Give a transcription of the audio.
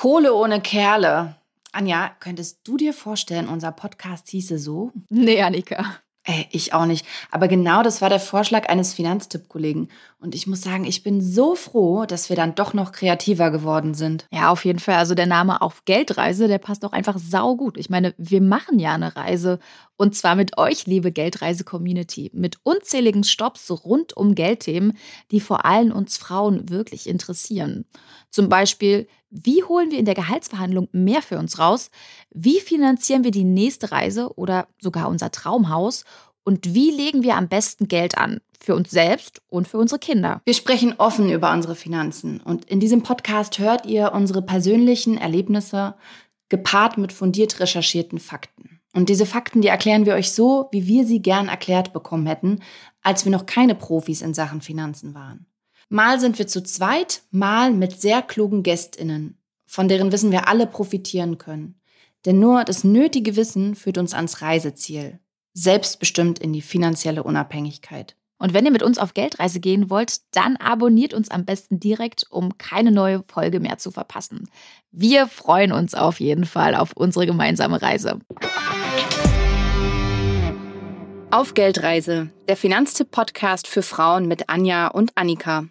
Kohle ohne Kerle. Anja, könntest du dir vorstellen, unser Podcast hieße so? Nee, Annika. Ey, ich auch nicht. Aber genau das war der Vorschlag eines Finanztipp-Kollegen. Und ich muss sagen, ich bin so froh, dass wir dann doch noch kreativer geworden sind. Ja, auf jeden Fall. Also der Name auf Geldreise, der passt auch einfach saugut. Ich meine, wir machen ja eine Reise. Und zwar mit euch, liebe Geldreise-Community. Mit unzähligen Stops rund um Geldthemen, die vor allem uns Frauen wirklich interessieren. Zum Beispiel, wie holen wir in der Gehaltsverhandlung mehr für uns raus? Wie finanzieren wir die nächste Reise oder sogar unser Traumhaus? Und wie legen wir am besten Geld an? Für uns selbst und für unsere Kinder. Wir sprechen offen über unsere Finanzen. Und in diesem Podcast hört ihr unsere persönlichen Erlebnisse gepaart mit fundiert recherchierten Fakten. Und diese Fakten, die erklären wir euch so, wie wir sie gern erklärt bekommen hätten, als wir noch keine Profis in Sachen Finanzen waren. Mal sind wir zu zweit, mal mit sehr klugen Gästinnen, von deren Wissen wir alle profitieren können. Denn nur das nötige Wissen führt uns ans Reiseziel, selbstbestimmt in die finanzielle Unabhängigkeit. Und wenn ihr mit uns auf Geldreise gehen wollt, dann abonniert uns am besten direkt, um keine neue Folge mehr zu verpassen. Wir freuen uns auf jeden Fall auf unsere gemeinsame Reise. Auf Geldreise, der Finanztipp-Podcast für Frauen mit Anja und Annika.